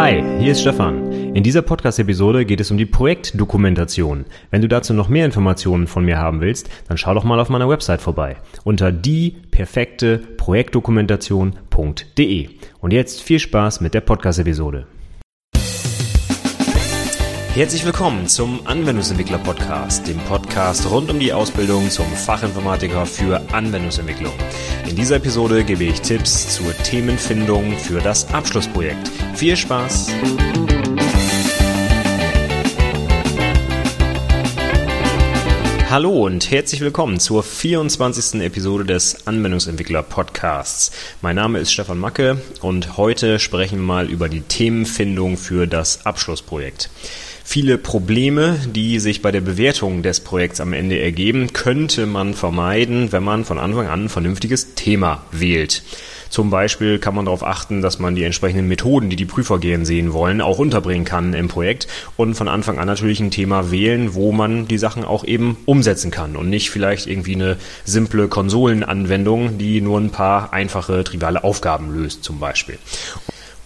Hi, hier ist Stefan. In dieser Podcast-Episode geht es um die Projektdokumentation. Wenn du dazu noch mehr Informationen von mir haben willst, dann schau doch mal auf meiner Website vorbei unter dieperfekteprojektdokumentation.de. Und jetzt viel Spaß mit der Podcast-Episode. Herzlich willkommen zum Anwendungsentwickler Podcast, dem Podcast rund um die Ausbildung zum Fachinformatiker für Anwendungsentwicklung. In dieser Episode gebe ich Tipps zur Themenfindung für das Abschlussprojekt. Viel Spaß! Hallo und herzlich willkommen zur 24. Episode des Anwendungsentwickler Podcasts. Mein Name ist Stefan Macke und heute sprechen wir mal über die Themenfindung für das Abschlussprojekt. Viele Probleme, die sich bei der Bewertung des Projekts am Ende ergeben, könnte man vermeiden, wenn man von Anfang an ein vernünftiges Thema wählt. Zum Beispiel kann man darauf achten, dass man die entsprechenden Methoden, die die Prüfer gern sehen wollen, auch unterbringen kann im Projekt und von Anfang an natürlich ein Thema wählen, wo man die Sachen auch eben umsetzen kann und nicht vielleicht irgendwie eine simple Konsolenanwendung, die nur ein paar einfache, triviale Aufgaben löst zum Beispiel.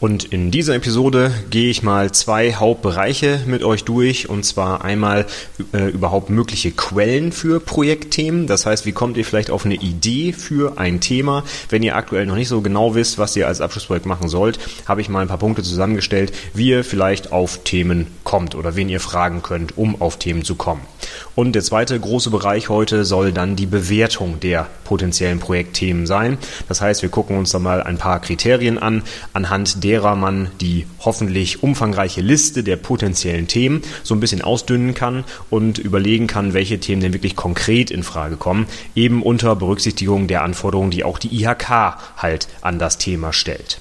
Und in dieser Episode gehe ich mal zwei Hauptbereiche mit euch durch. Und zwar einmal äh, überhaupt mögliche Quellen für Projektthemen. Das heißt, wie kommt ihr vielleicht auf eine Idee für ein Thema? Wenn ihr aktuell noch nicht so genau wisst, was ihr als Abschlussprojekt machen sollt, habe ich mal ein paar Punkte zusammengestellt, wie ihr vielleicht auf Themen kommt oder wen ihr fragen könnt, um auf Themen zu kommen. Und der zweite große Bereich heute soll dann die Bewertung der potenziellen Projektthemen sein. Das heißt, wir gucken uns da mal ein paar Kriterien an, anhand derer man die hoffentlich umfangreiche Liste der potenziellen Themen so ein bisschen ausdünnen kann und überlegen kann, welche Themen denn wirklich konkret in Frage kommen, eben unter Berücksichtigung der Anforderungen, die auch die IHK halt an das Thema stellt.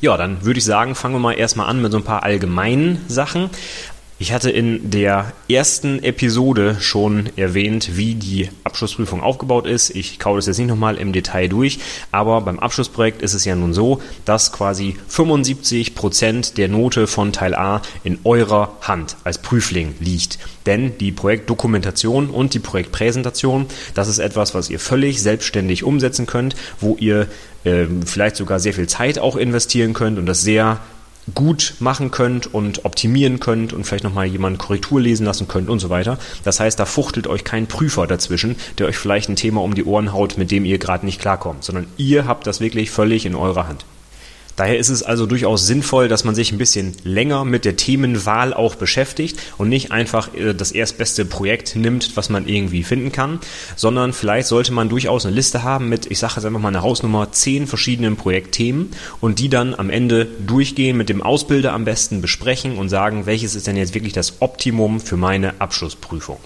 Ja, dann würde ich sagen, fangen wir mal erstmal an mit so ein paar allgemeinen Sachen. Ich hatte in der ersten Episode schon erwähnt, wie die Abschlussprüfung aufgebaut ist. Ich kaue das jetzt nicht nochmal im Detail durch, aber beim Abschlussprojekt ist es ja nun so, dass quasi 75 Prozent der Note von Teil A in eurer Hand als Prüfling liegt. Denn die Projektdokumentation und die Projektpräsentation, das ist etwas, was ihr völlig selbstständig umsetzen könnt, wo ihr äh, vielleicht sogar sehr viel Zeit auch investieren könnt und das sehr gut machen könnt und optimieren könnt und vielleicht nochmal jemanden Korrektur lesen lassen könnt und so weiter. Das heißt, da fuchtelt euch kein Prüfer dazwischen, der euch vielleicht ein Thema um die Ohren haut, mit dem ihr gerade nicht klarkommt, sondern ihr habt das wirklich völlig in eurer Hand. Daher ist es also durchaus sinnvoll, dass man sich ein bisschen länger mit der Themenwahl auch beschäftigt und nicht einfach äh, das erstbeste Projekt nimmt, was man irgendwie finden kann, sondern vielleicht sollte man durchaus eine Liste haben mit, ich sage jetzt einfach mal eine Hausnummer, zehn verschiedenen Projektthemen und die dann am Ende durchgehen, mit dem Ausbilder am besten besprechen und sagen, welches ist denn jetzt wirklich das Optimum für meine Abschlussprüfung.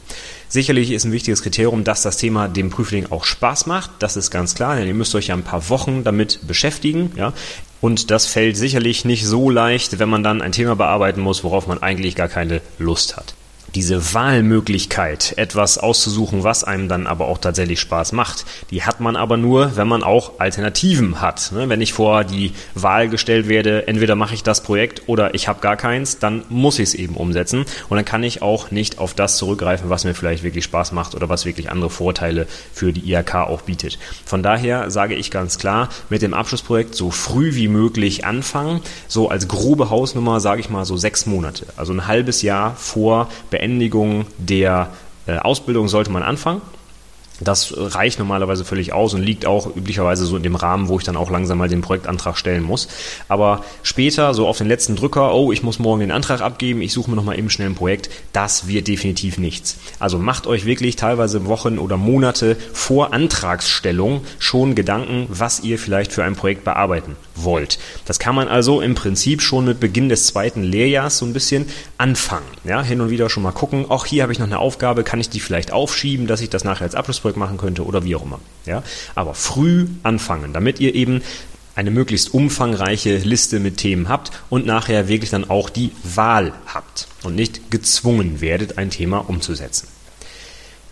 Sicherlich ist ein wichtiges Kriterium, dass das Thema dem Prüfling auch Spaß macht. Das ist ganz klar, denn ihr müsst euch ja ein paar Wochen damit beschäftigen. Ja. Und das fällt sicherlich nicht so leicht, wenn man dann ein Thema bearbeiten muss, worauf man eigentlich gar keine Lust hat diese Wahlmöglichkeit, etwas auszusuchen, was einem dann aber auch tatsächlich Spaß macht, die hat man aber nur, wenn man auch Alternativen hat. Ne? Wenn ich vor die Wahl gestellt werde, entweder mache ich das Projekt oder ich habe gar keins, dann muss ich es eben umsetzen und dann kann ich auch nicht auf das zurückgreifen, was mir vielleicht wirklich Spaß macht oder was wirklich andere Vorteile für die IHK auch bietet. Von daher sage ich ganz klar, mit dem Abschlussprojekt so früh wie möglich anfangen. So als grobe Hausnummer sage ich mal so sechs Monate, also ein halbes Jahr vor Beendigung Beendigung der äh, Ausbildung sollte man anfangen. Das reicht normalerweise völlig aus und liegt auch üblicherweise so in dem Rahmen, wo ich dann auch langsam mal den Projektantrag stellen muss. Aber später, so auf den letzten Drücker, oh, ich muss morgen den Antrag abgeben, ich suche mir nochmal eben schnell ein Projekt, das wird definitiv nichts. Also macht euch wirklich teilweise Wochen oder Monate vor Antragsstellung schon Gedanken, was ihr vielleicht für ein Projekt bearbeiten wollt. Das kann man also im Prinzip schon mit Beginn des zweiten Lehrjahrs so ein bisschen anfangen. Ja, hin und wieder schon mal gucken, auch hier habe ich noch eine Aufgabe, kann ich die vielleicht aufschieben, dass ich das nachher als Abschluss Erfolg machen könnte oder wie auch immer. Ja? Aber früh anfangen, damit ihr eben eine möglichst umfangreiche Liste mit Themen habt und nachher wirklich dann auch die Wahl habt und nicht gezwungen werdet, ein Thema umzusetzen.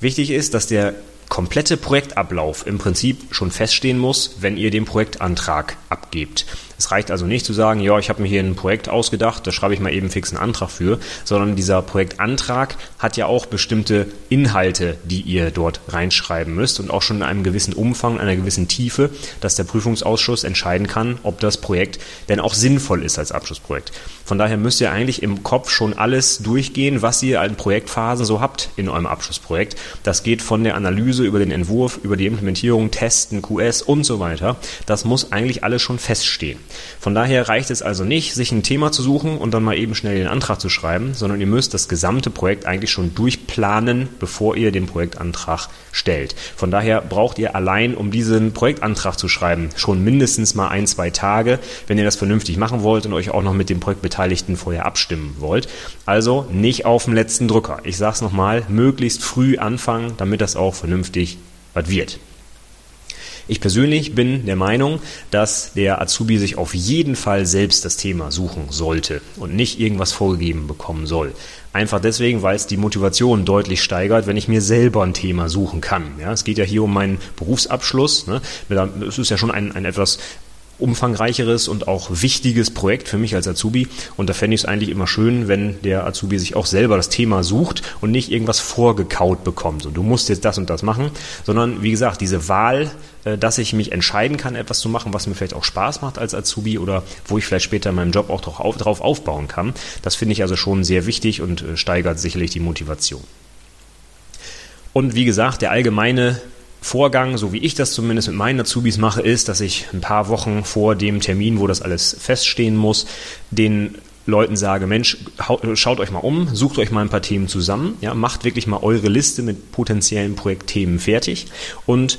Wichtig ist, dass der komplette Projektablauf im Prinzip schon feststehen muss, wenn ihr den Projektantrag abgebt. Es reicht also nicht zu sagen, ja, ich habe mir hier ein Projekt ausgedacht, da schreibe ich mal eben fix einen Antrag für, sondern dieser Projektantrag hat ja auch bestimmte Inhalte, die ihr dort reinschreiben müsst und auch schon in einem gewissen Umfang, einer gewissen Tiefe, dass der Prüfungsausschuss entscheiden kann, ob das Projekt denn auch sinnvoll ist als Abschlussprojekt. Von daher müsst ihr eigentlich im Kopf schon alles durchgehen, was ihr an Projektphasen so habt in eurem Abschlussprojekt. Das geht von der Analyse über den Entwurf, über die Implementierung, Testen, QS und so weiter. Das muss eigentlich alles schon feststehen. Von daher reicht es also nicht, sich ein Thema zu suchen und dann mal eben schnell den Antrag zu schreiben, sondern ihr müsst das gesamte Projekt eigentlich schon durchplanen, bevor ihr den Projektantrag stellt. Von daher braucht ihr allein, um diesen Projektantrag zu schreiben, schon mindestens mal ein, zwei Tage, wenn ihr das vernünftig machen wollt und euch auch noch mit dem Projektbeteiligten vorher abstimmen wollt. Also nicht auf dem letzten Drücker. Ich sage es nochmal, möglichst früh anfangen, damit das auch vernünftig was wird. Ich persönlich bin der Meinung, dass der Azubi sich auf jeden Fall selbst das Thema suchen sollte und nicht irgendwas vorgegeben bekommen soll. Einfach deswegen, weil es die Motivation deutlich steigert, wenn ich mir selber ein Thema suchen kann. Ja, es geht ja hier um meinen Berufsabschluss. Ne? Es ist ja schon ein, ein etwas umfangreicheres und auch wichtiges Projekt für mich als Azubi. Und da fände ich es eigentlich immer schön, wenn der Azubi sich auch selber das Thema sucht und nicht irgendwas vorgekaut bekommt. So, du musst jetzt das und das machen, sondern wie gesagt, diese Wahl, äh, dass ich mich entscheiden kann, etwas zu machen, was mir vielleicht auch Spaß macht als Azubi oder wo ich vielleicht später in meinem Job auch drauf aufbauen kann. Das finde ich also schon sehr wichtig und äh, steigert sicherlich die Motivation. Und wie gesagt, der allgemeine Vorgang, so wie ich das zumindest mit meinen Azubis mache, ist, dass ich ein paar Wochen vor dem Termin, wo das alles feststehen muss, den Leuten sage, Mensch, schaut euch mal um, sucht euch mal ein paar Themen zusammen, ja, macht wirklich mal eure Liste mit potenziellen Projektthemen fertig und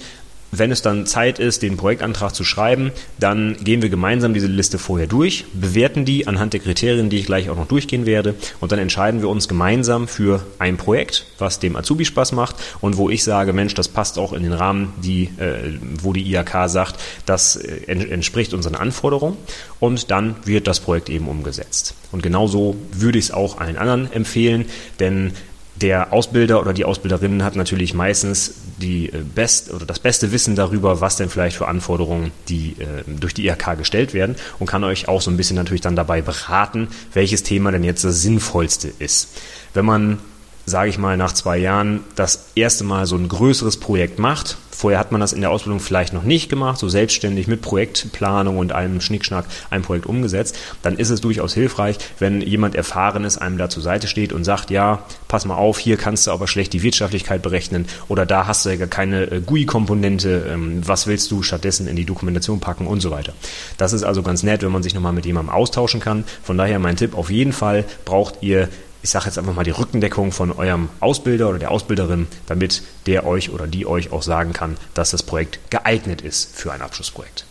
wenn es dann Zeit ist, den Projektantrag zu schreiben, dann gehen wir gemeinsam diese Liste vorher durch, bewerten die anhand der Kriterien, die ich gleich auch noch durchgehen werde, und dann entscheiden wir uns gemeinsam für ein Projekt, was dem Azubi Spaß macht und wo ich sage, Mensch, das passt auch in den Rahmen, die, äh, wo die IHK sagt, das äh, entspricht unseren Anforderungen und dann wird das Projekt eben umgesetzt. Und genauso würde ich es auch allen anderen empfehlen, denn der Ausbilder oder die Ausbilderin hat natürlich meistens die äh, best oder das beste Wissen darüber, was denn vielleicht für Anforderungen die äh, durch die IHK gestellt werden und kann euch auch so ein bisschen natürlich dann dabei beraten, welches Thema denn jetzt das sinnvollste ist. Wenn man sage ich mal, nach zwei Jahren das erste Mal so ein größeres Projekt macht. Vorher hat man das in der Ausbildung vielleicht noch nicht gemacht, so selbstständig mit Projektplanung und allem Schnickschnack ein Projekt umgesetzt. Dann ist es durchaus hilfreich, wenn jemand Erfahrenes einem da zur Seite steht und sagt, ja, pass mal auf, hier kannst du aber schlecht die Wirtschaftlichkeit berechnen oder da hast du ja gar keine äh, GUI-Komponente, ähm, was willst du stattdessen in die Dokumentation packen und so weiter. Das ist also ganz nett, wenn man sich nochmal mit jemandem austauschen kann. Von daher mein Tipp, auf jeden Fall braucht ihr ich sage jetzt einfach mal die Rückendeckung von eurem Ausbilder oder der Ausbilderin, damit der euch oder die euch auch sagen kann, dass das Projekt geeignet ist für ein Abschlussprojekt.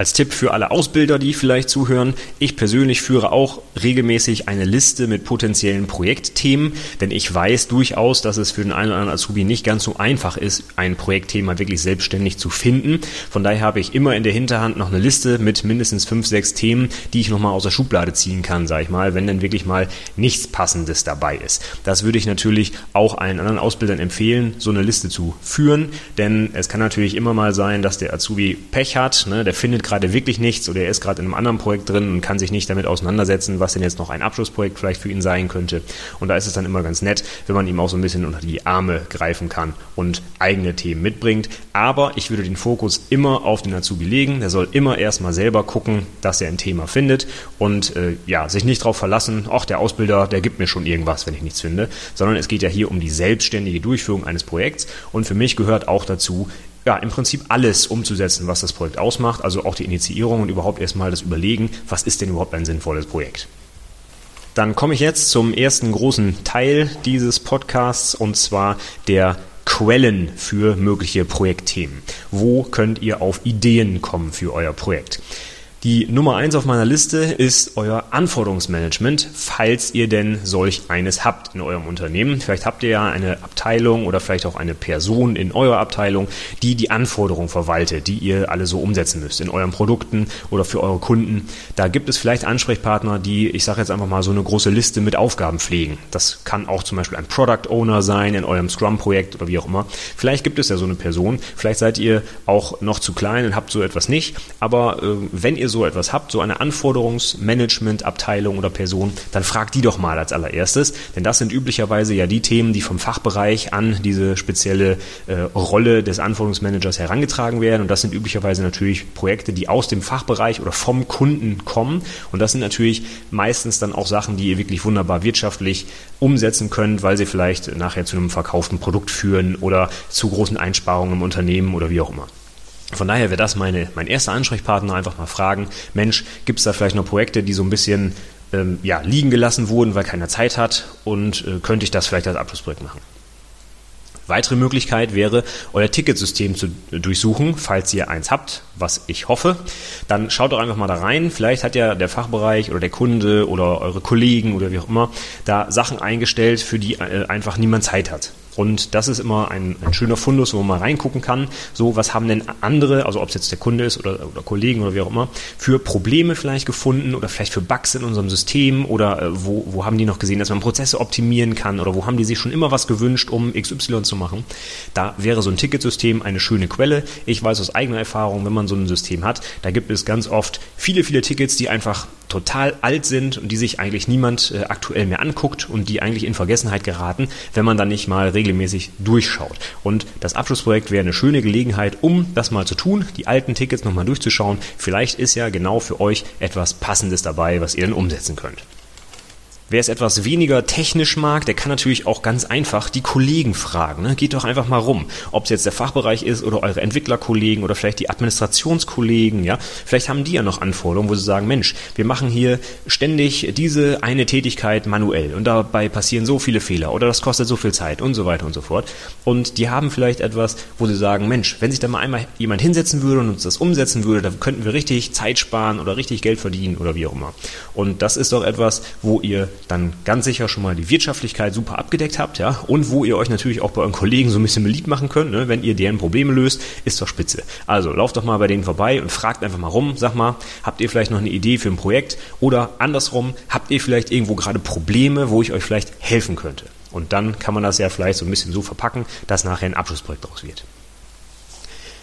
Als Tipp für alle Ausbilder, die vielleicht zuhören, ich persönlich führe auch regelmäßig eine Liste mit potenziellen Projektthemen, denn ich weiß durchaus, dass es für den einen oder anderen Azubi nicht ganz so einfach ist, ein Projektthema wirklich selbstständig zu finden. Von daher habe ich immer in der Hinterhand noch eine Liste mit mindestens fünf, sechs Themen, die ich nochmal aus der Schublade ziehen kann, sage ich mal, wenn dann wirklich mal nichts Passendes dabei ist. Das würde ich natürlich auch allen anderen Ausbildern empfehlen, so eine Liste zu führen, denn es kann natürlich immer mal sein, dass der Azubi Pech hat, ne, der findet gerade wirklich nichts oder er ist gerade in einem anderen Projekt drin und kann sich nicht damit auseinandersetzen, was denn jetzt noch ein Abschlussprojekt vielleicht für ihn sein könnte. Und da ist es dann immer ganz nett, wenn man ihm auch so ein bisschen unter die Arme greifen kann und eigene Themen mitbringt. Aber ich würde den Fokus immer auf den Azubi legen. Der soll immer erstmal selber gucken, dass er ein Thema findet und äh, ja, sich nicht darauf verlassen, ach, der Ausbilder, der gibt mir schon irgendwas, wenn ich nichts finde, sondern es geht ja hier um die selbstständige Durchführung eines Projekts und für mich gehört auch dazu, ja, im Prinzip alles umzusetzen, was das Projekt ausmacht, also auch die Initiierung und überhaupt erstmal das Überlegen, was ist denn überhaupt ein sinnvolles Projekt. Dann komme ich jetzt zum ersten großen Teil dieses Podcasts und zwar der Quellen für mögliche Projektthemen. Wo könnt ihr auf Ideen kommen für euer Projekt? Die Nummer eins auf meiner Liste ist euer Anforderungsmanagement, falls ihr denn solch eines habt in eurem Unternehmen. Vielleicht habt ihr ja eine Abteilung oder vielleicht auch eine Person in eurer Abteilung, die die Anforderungen verwaltet, die ihr alle so umsetzen müsst in euren Produkten oder für eure Kunden. Da gibt es vielleicht Ansprechpartner, die, ich sage jetzt einfach mal, so eine große Liste mit Aufgaben pflegen. Das kann auch zum Beispiel ein Product Owner sein in eurem Scrum-Projekt oder wie auch immer. Vielleicht gibt es ja so eine Person. Vielleicht seid ihr auch noch zu klein und habt so etwas nicht. Aber äh, wenn ihr so etwas habt, so eine Anforderungsmanagement-Abteilung oder Person, dann fragt die doch mal als allererstes, denn das sind üblicherweise ja die Themen, die vom Fachbereich an diese spezielle äh, Rolle des Anforderungsmanagers herangetragen werden. Und das sind üblicherweise natürlich Projekte, die aus dem Fachbereich oder vom Kunden kommen. Und das sind natürlich meistens dann auch Sachen, die ihr wirklich wunderbar wirtschaftlich umsetzen könnt, weil sie vielleicht nachher zu einem verkauften Produkt führen oder zu großen Einsparungen im Unternehmen oder wie auch immer. Von daher wäre das meine, mein erster Ansprechpartner, einfach mal fragen, Mensch, gibt es da vielleicht noch Projekte, die so ein bisschen ähm, ja, liegen gelassen wurden, weil keiner Zeit hat und äh, könnte ich das vielleicht als Abschlussprojekt machen? Weitere Möglichkeit wäre, euer Ticketsystem zu durchsuchen, falls ihr eins habt, was ich hoffe. Dann schaut doch einfach mal da rein. Vielleicht hat ja der Fachbereich oder der Kunde oder eure Kollegen oder wie auch immer da Sachen eingestellt, für die äh, einfach niemand Zeit hat. Und das ist immer ein, ein, schöner Fundus, wo man mal reingucken kann. So, was haben denn andere, also ob es jetzt der Kunde ist oder, oder Kollegen oder wie auch immer, für Probleme vielleicht gefunden oder vielleicht für Bugs in unserem System oder äh, wo, wo haben die noch gesehen, dass man Prozesse optimieren kann oder wo haben die sich schon immer was gewünscht, um XY zu machen. Da wäre so ein Ticketsystem eine schöne Quelle. Ich weiß aus eigener Erfahrung, wenn man so ein System hat, da gibt es ganz oft viele, viele Tickets, die einfach total alt sind und die sich eigentlich niemand äh, aktuell mehr anguckt und die eigentlich in Vergessenheit geraten, wenn man dann nicht mal regelmäßig durchschaut. Und das Abschlussprojekt wäre eine schöne Gelegenheit, um das mal zu tun, die alten Tickets nochmal durchzuschauen. Vielleicht ist ja genau für euch etwas Passendes dabei, was ihr dann umsetzen könnt. Wer es etwas weniger technisch mag, der kann natürlich auch ganz einfach die Kollegen fragen. Ne? Geht doch einfach mal rum, ob es jetzt der Fachbereich ist oder eure Entwicklerkollegen oder vielleicht die Administrationskollegen. Ja, vielleicht haben die ja noch Anforderungen, wo sie sagen, Mensch, wir machen hier ständig diese eine Tätigkeit manuell und dabei passieren so viele Fehler oder das kostet so viel Zeit und so weiter und so fort. Und die haben vielleicht etwas, wo sie sagen, Mensch, wenn sich da mal einmal jemand hinsetzen würde und uns das umsetzen würde, dann könnten wir richtig Zeit sparen oder richtig Geld verdienen oder wie auch immer. Und das ist doch etwas, wo ihr dann ganz sicher schon mal die Wirtschaftlichkeit super abgedeckt habt, ja, und wo ihr euch natürlich auch bei euren Kollegen so ein bisschen beliebt machen könnt, ne? wenn ihr deren Probleme löst, ist doch spitze. Also lauft doch mal bei denen vorbei und fragt einfach mal rum, sag mal, habt ihr vielleicht noch eine Idee für ein Projekt oder andersrum, habt ihr vielleicht irgendwo gerade Probleme, wo ich euch vielleicht helfen könnte? Und dann kann man das ja vielleicht so ein bisschen so verpacken, dass nachher ein Abschlussprojekt daraus wird.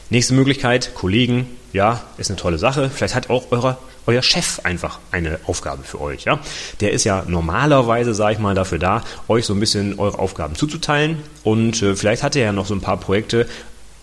Nächste Möglichkeit, Kollegen, ja, ist eine tolle Sache. Vielleicht hat auch euer, euer Chef einfach eine Aufgabe für euch. Ja? Der ist ja normalerweise, sage ich mal, dafür da, euch so ein bisschen eure Aufgaben zuzuteilen. Und äh, vielleicht hat er ja noch so ein paar Projekte,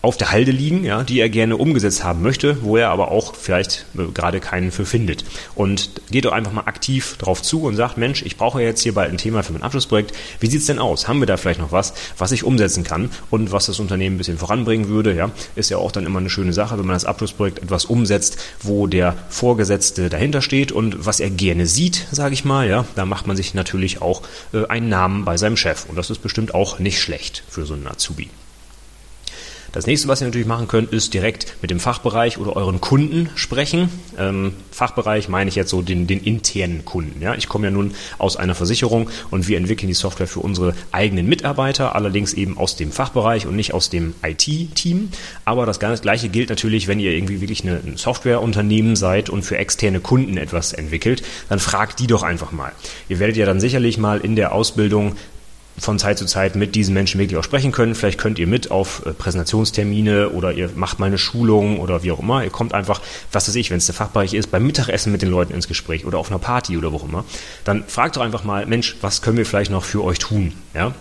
auf der Halde liegen, ja, die er gerne umgesetzt haben möchte, wo er aber auch vielleicht äh, gerade keinen für findet. Und geht doch einfach mal aktiv drauf zu und sagt, Mensch, ich brauche jetzt hier bald ein Thema für mein Abschlussprojekt. Wie sieht's denn aus? Haben wir da vielleicht noch was, was ich umsetzen kann und was das Unternehmen ein bisschen voranbringen würde? Ja, ist ja auch dann immer eine schöne Sache, wenn man das Abschlussprojekt etwas umsetzt, wo der Vorgesetzte dahinter steht und was er gerne sieht, sage ich mal. Ja, da macht man sich natürlich auch äh, einen Namen bei seinem Chef und das ist bestimmt auch nicht schlecht für so einen Azubi. Das nächste, was ihr natürlich machen könnt, ist direkt mit dem Fachbereich oder euren Kunden sprechen. Ähm, Fachbereich meine ich jetzt so den, den internen Kunden. Ja? Ich komme ja nun aus einer Versicherung und wir entwickeln die Software für unsere eigenen Mitarbeiter, allerdings eben aus dem Fachbereich und nicht aus dem IT-Team. Aber das Gleiche gilt natürlich, wenn ihr irgendwie wirklich eine, ein Softwareunternehmen seid und für externe Kunden etwas entwickelt, dann fragt die doch einfach mal. Ihr werdet ja dann sicherlich mal in der Ausbildung von Zeit zu Zeit mit diesen Menschen wirklich auch sprechen können. Vielleicht könnt ihr mit auf äh, Präsentationstermine oder ihr macht mal eine Schulung oder wie auch immer. Ihr kommt einfach, was weiß ich, wenn es der Fachbereich ist, beim Mittagessen mit den Leuten ins Gespräch oder auf einer Party oder wo auch immer. Dann fragt doch einfach mal, Mensch, was können wir vielleicht noch für euch tun? Ja?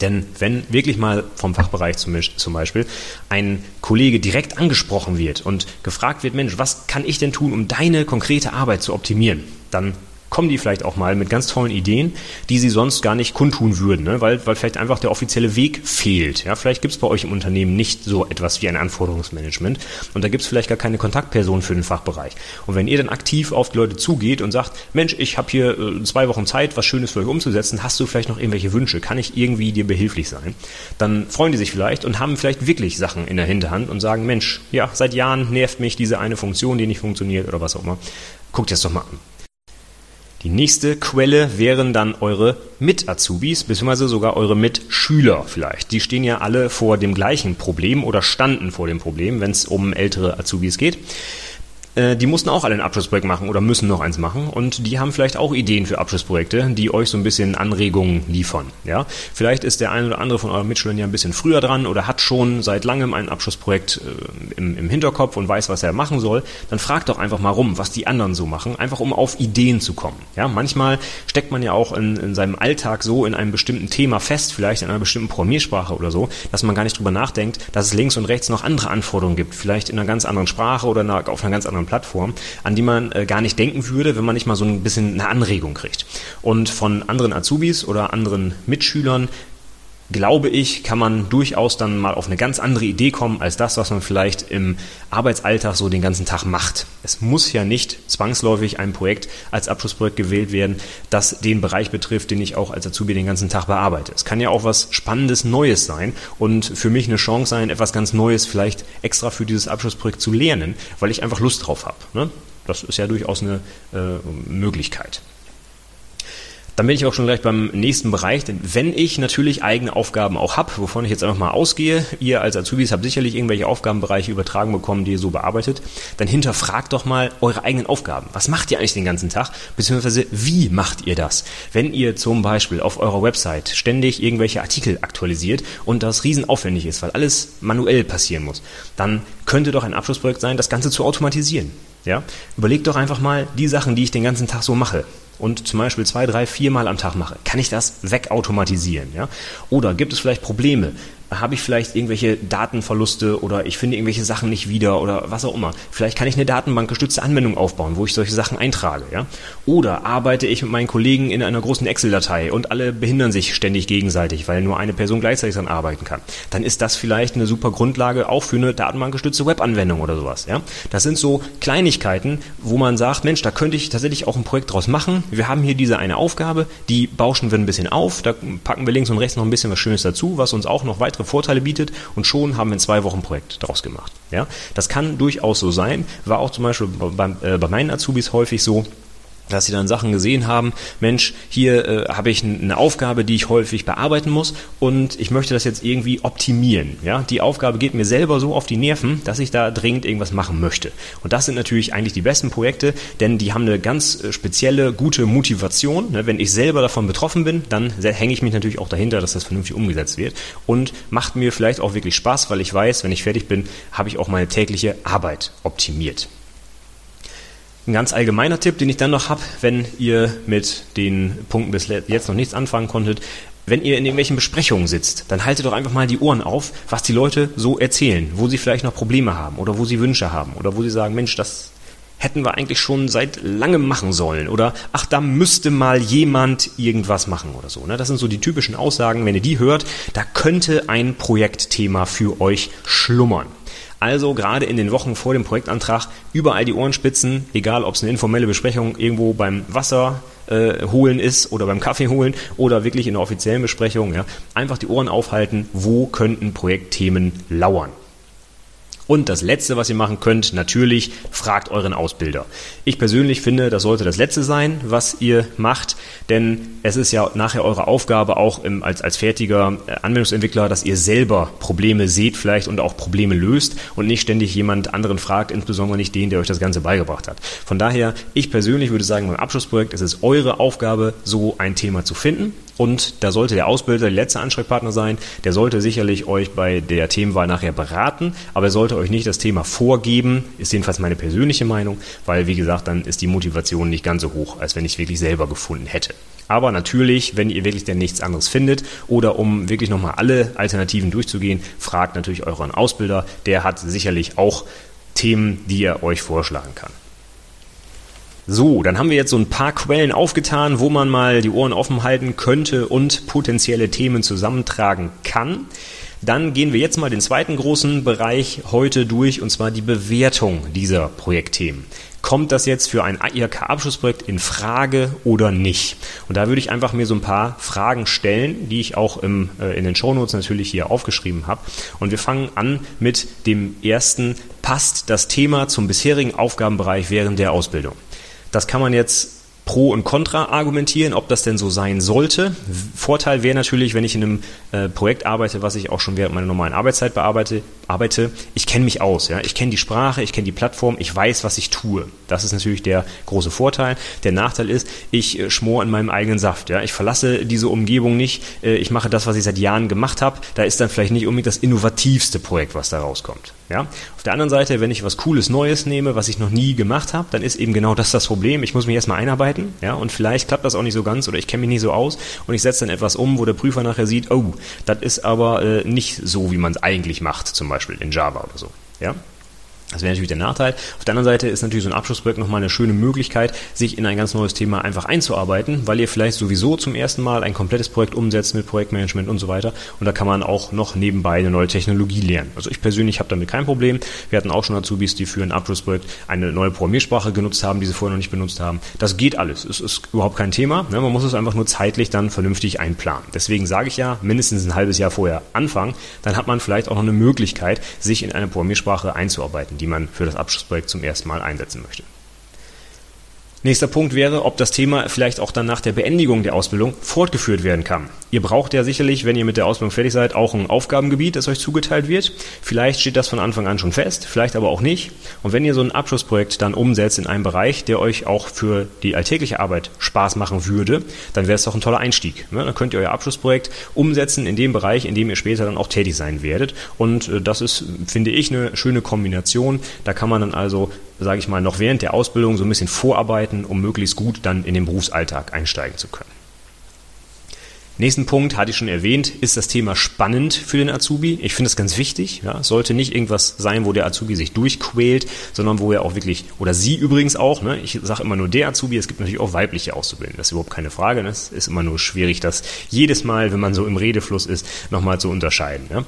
Denn wenn wirklich mal vom Fachbereich zum Beispiel ein Kollege direkt angesprochen wird und gefragt wird, Mensch, was kann ich denn tun, um deine konkrete Arbeit zu optimieren, dann kommen die vielleicht auch mal mit ganz tollen Ideen, die sie sonst gar nicht kundtun würden, ne? weil, weil vielleicht einfach der offizielle Weg fehlt. Ja? Vielleicht gibt es bei euch im Unternehmen nicht so etwas wie ein Anforderungsmanagement und da gibt es vielleicht gar keine Kontaktperson für den Fachbereich. Und wenn ihr dann aktiv auf die Leute zugeht und sagt, Mensch, ich habe hier äh, zwei Wochen Zeit, was Schönes für euch umzusetzen, hast du vielleicht noch irgendwelche Wünsche, kann ich irgendwie dir behilflich sein? Dann freuen die sich vielleicht und haben vielleicht wirklich Sachen in der Hinterhand und sagen, Mensch, ja, seit Jahren nervt mich diese eine Funktion, die nicht funktioniert oder was auch immer. Guckt das doch mal an. Die nächste Quelle wären dann eure Mit-Azubis, beziehungsweise sogar eure Mitschüler vielleicht. Die stehen ja alle vor dem gleichen Problem oder standen vor dem Problem, wenn es um ältere Azubis geht. Äh, die mussten auch alle ein Abschlussprojekt machen oder müssen noch eins machen und die haben vielleicht auch Ideen für Abschlussprojekte, die euch so ein bisschen Anregungen liefern. Ja, vielleicht ist der eine oder andere von euren Mitschülern ja ein bisschen früher dran oder hat schon seit langem ein Abschlussprojekt äh, im, im Hinterkopf und weiß, was er machen soll. Dann fragt doch einfach mal rum, was die anderen so machen, einfach um auf Ideen zu kommen. Ja, manchmal steckt man ja auch in, in seinem Alltag so in einem bestimmten Thema fest, vielleicht in einer bestimmten Programmiersprache oder so, dass man gar nicht drüber nachdenkt, dass es links und rechts noch andere Anforderungen gibt, vielleicht in einer ganz anderen Sprache oder auf einer ganz anderen Plattform, an die man äh, gar nicht denken würde, wenn man nicht mal so ein bisschen eine Anregung kriegt. Und von anderen Azubis oder anderen Mitschülern glaube ich, kann man durchaus dann mal auf eine ganz andere Idee kommen als das, was man vielleicht im Arbeitsalltag so den ganzen Tag macht. Es muss ja nicht zwangsläufig ein Projekt als Abschlussprojekt gewählt werden, das den Bereich betrifft, den ich auch als Azubi den ganzen Tag bearbeite. Es kann ja auch was Spannendes Neues sein und für mich eine Chance sein, etwas ganz Neues vielleicht extra für dieses Abschlussprojekt zu lernen, weil ich einfach Lust drauf habe. Ne? Das ist ja durchaus eine äh, Möglichkeit. Dann bin ich auch schon gleich beim nächsten Bereich, denn wenn ich natürlich eigene Aufgaben auch habe, wovon ich jetzt einfach mal ausgehe, ihr als Azubis habt sicherlich irgendwelche Aufgabenbereiche übertragen bekommen, die ihr so bearbeitet, dann hinterfragt doch mal eure eigenen Aufgaben. Was macht ihr eigentlich den ganzen Tag? Beziehungsweise wie macht ihr das? Wenn ihr zum Beispiel auf eurer Website ständig irgendwelche Artikel aktualisiert und das riesenaufwendig ist, weil alles manuell passieren muss, dann könnte doch ein Abschlussprojekt sein, das Ganze zu automatisieren. Ja? Überlegt doch einfach mal die Sachen, die ich den ganzen Tag so mache und zum Beispiel zwei, drei, viermal am Tag mache, kann ich das wegautomatisieren? Ja? Oder gibt es vielleicht Probleme? Habe ich vielleicht irgendwelche Datenverluste oder ich finde irgendwelche Sachen nicht wieder oder was auch immer. Vielleicht kann ich eine datenbankgestützte Anwendung aufbauen, wo ich solche Sachen eintrage. Ja? Oder arbeite ich mit meinen Kollegen in einer großen Excel-Datei und alle behindern sich ständig gegenseitig, weil nur eine Person gleichzeitig daran arbeiten kann. Dann ist das vielleicht eine super Grundlage auch für eine datenbankgestützte Webanwendung oder sowas. Ja? Das sind so Kleinigkeiten, wo man sagt, Mensch, da könnte ich tatsächlich auch ein Projekt draus machen. Wir haben hier diese eine Aufgabe, die bauschen wir ein bisschen auf, da packen wir links und rechts noch ein bisschen was Schönes dazu, was uns auch noch weitere weitere Vorteile bietet und schon haben wir in zwei Wochen ein Projekt daraus gemacht. Ja, das kann durchaus so sein, war auch zum Beispiel bei, äh, bei meinen Azubis häufig so, dass sie dann Sachen gesehen haben, Mensch, hier äh, habe ich eine Aufgabe, die ich häufig bearbeiten muss und ich möchte das jetzt irgendwie optimieren. Ja? Die Aufgabe geht mir selber so auf die Nerven, dass ich da dringend irgendwas machen möchte. Und das sind natürlich eigentlich die besten Projekte, denn die haben eine ganz äh, spezielle, gute Motivation. Ne? Wenn ich selber davon betroffen bin, dann hänge ich mich natürlich auch dahinter, dass das vernünftig umgesetzt wird und macht mir vielleicht auch wirklich Spaß, weil ich weiß, wenn ich fertig bin, habe ich auch meine tägliche Arbeit optimiert. Ein ganz allgemeiner Tipp, den ich dann noch habe, wenn ihr mit den Punkten bis jetzt noch nichts anfangen konntet, wenn ihr in irgendwelchen Besprechungen sitzt, dann haltet doch einfach mal die Ohren auf, was die Leute so erzählen, wo sie vielleicht noch Probleme haben oder wo sie Wünsche haben oder wo sie sagen, Mensch, das hätten wir eigentlich schon seit langem machen sollen oder ach, da müsste mal jemand irgendwas machen oder so. Ne? Das sind so die typischen Aussagen, wenn ihr die hört, da könnte ein Projektthema für euch schlummern. Also gerade in den Wochen vor dem Projektantrag überall die Ohren spitzen, egal ob es eine informelle Besprechung irgendwo beim Wasser äh, holen ist oder beim Kaffee holen oder wirklich in einer offiziellen Besprechung. Ja, einfach die Ohren aufhalten, wo könnten Projektthemen lauern. Und das Letzte, was ihr machen könnt, natürlich fragt euren Ausbilder. Ich persönlich finde, das sollte das Letzte sein, was ihr macht, denn es ist ja nachher eure Aufgabe auch im, als, als fertiger äh, Anwendungsentwickler, dass ihr selber Probleme seht vielleicht und auch Probleme löst und nicht ständig jemand anderen fragt, insbesondere nicht den, der euch das Ganze beigebracht hat. Von daher, ich persönlich würde sagen, beim Abschlussprojekt ist es eure Aufgabe, so ein Thema zu finden und da sollte der Ausbilder der letzte Ansprechpartner sein. Der sollte sicherlich euch bei der Themenwahl nachher beraten, aber er sollte euch nicht das Thema vorgeben, ist jedenfalls meine persönliche Meinung, weil wie gesagt, dann ist die Motivation nicht ganz so hoch, als wenn ich es wirklich selber gefunden hätte. Aber natürlich, wenn ihr wirklich denn nichts anderes findet oder um wirklich nochmal alle Alternativen durchzugehen, fragt natürlich euren Ausbilder. Der hat sicherlich auch Themen, die er euch vorschlagen kann. So, dann haben wir jetzt so ein paar Quellen aufgetan, wo man mal die Ohren offen halten könnte und potenzielle Themen zusammentragen kann. Dann gehen wir jetzt mal den zweiten großen Bereich heute durch, und zwar die Bewertung dieser Projektthemen. Kommt das jetzt für ein IHK-Abschlussprojekt in Frage oder nicht? Und da würde ich einfach mir so ein paar Fragen stellen, die ich auch im, äh, in den Shownotes natürlich hier aufgeschrieben habe. Und wir fangen an mit dem ersten. Passt das Thema zum bisherigen Aufgabenbereich während der Ausbildung? Das kann man jetzt pro und contra argumentieren, ob das denn so sein sollte. Vorteil wäre natürlich, wenn ich in einem äh, Projekt arbeite, was ich auch schon während meiner normalen Arbeitszeit bearbeite, arbeite, ich kenne mich aus, ja, ich kenne die Sprache, ich kenne die Plattform, ich weiß, was ich tue. Das ist natürlich der große Vorteil. Der Nachteil ist, ich äh, schmor in meinem eigenen Saft, ja, ich verlasse diese Umgebung nicht, äh, ich mache das, was ich seit Jahren gemacht habe. Da ist dann vielleicht nicht unbedingt das innovativste Projekt, was da rauskommt. Ja. Auf der anderen Seite, wenn ich was Cooles Neues nehme, was ich noch nie gemacht habe, dann ist eben genau das das Problem. Ich muss mich erstmal einarbeiten, ja, und vielleicht klappt das auch nicht so ganz oder ich kenne mich nicht so aus und ich setze dann etwas um, wo der Prüfer nachher sieht, oh, das ist aber äh, nicht so, wie man es eigentlich macht, zum Beispiel in Java oder so. Ja? Das wäre natürlich der Nachteil. Auf der anderen Seite ist natürlich so ein Abschlussprojekt nochmal eine schöne Möglichkeit, sich in ein ganz neues Thema einfach einzuarbeiten, weil ihr vielleicht sowieso zum ersten Mal ein komplettes Projekt umsetzt mit Projektmanagement und so weiter. Und da kann man auch noch nebenbei eine neue Technologie lernen. Also ich persönlich habe damit kein Problem. Wir hatten auch schon Azubis, die für ein Abschlussprojekt eine neue Programmiersprache genutzt haben, die sie vorher noch nicht benutzt haben. Das geht alles. Es ist überhaupt kein Thema. Ne? Man muss es einfach nur zeitlich dann vernünftig einplanen. Deswegen sage ich ja, mindestens ein halbes Jahr vorher anfangen. Dann hat man vielleicht auch noch eine Möglichkeit, sich in eine Programmiersprache einzuarbeiten die man für das Abschlussprojekt zum ersten Mal einsetzen möchte. Nächster Punkt wäre, ob das Thema vielleicht auch dann nach der Beendigung der Ausbildung fortgeführt werden kann. Ihr braucht ja sicherlich, wenn ihr mit der Ausbildung fertig seid, auch ein Aufgabengebiet, das euch zugeteilt wird. Vielleicht steht das von Anfang an schon fest, vielleicht aber auch nicht. Und wenn ihr so ein Abschlussprojekt dann umsetzt in einem Bereich, der euch auch für die alltägliche Arbeit Spaß machen würde, dann wäre es doch ein toller Einstieg. Dann könnt ihr euer Abschlussprojekt umsetzen in dem Bereich, in dem ihr später dann auch tätig sein werdet. Und äh, das ist, finde ich, eine schöne Kombination. Da kann man dann also sage ich mal, noch während der Ausbildung so ein bisschen vorarbeiten, um möglichst gut dann in den Berufsalltag einsteigen zu können. Nächsten Punkt, hatte ich schon erwähnt, ist das Thema spannend für den Azubi. Ich finde es ganz wichtig. Ja. sollte nicht irgendwas sein, wo der Azubi sich durchquält, sondern wo er auch wirklich, oder sie übrigens auch, ne, ich sage immer nur der Azubi, es gibt natürlich auch weibliche Auszubildende, das ist überhaupt keine Frage. Ne. Es ist immer nur schwierig, das jedes Mal, wenn man so im Redefluss ist, nochmal zu unterscheiden. Ne.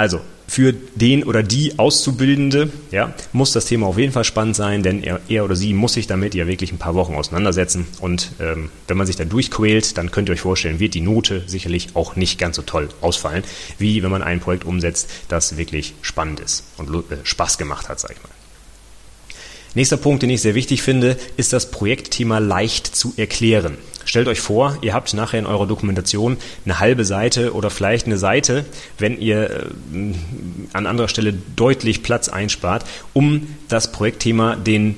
Also, für den oder die Auszubildende ja, muss das Thema auf jeden Fall spannend sein, denn er, er oder sie muss sich damit ja wirklich ein paar Wochen auseinandersetzen. Und ähm, wenn man sich da durchquält, dann könnt ihr euch vorstellen, wird die Note sicherlich auch nicht ganz so toll ausfallen, wie wenn man ein Projekt umsetzt, das wirklich spannend ist und äh, Spaß gemacht hat, sag ich mal. Nächster Punkt, den ich sehr wichtig finde, ist das Projektthema leicht zu erklären. Stellt euch vor, ihr habt nachher in eurer Dokumentation eine halbe Seite oder vielleicht eine Seite, wenn ihr äh, an anderer Stelle deutlich Platz einspart, um das Projektthema den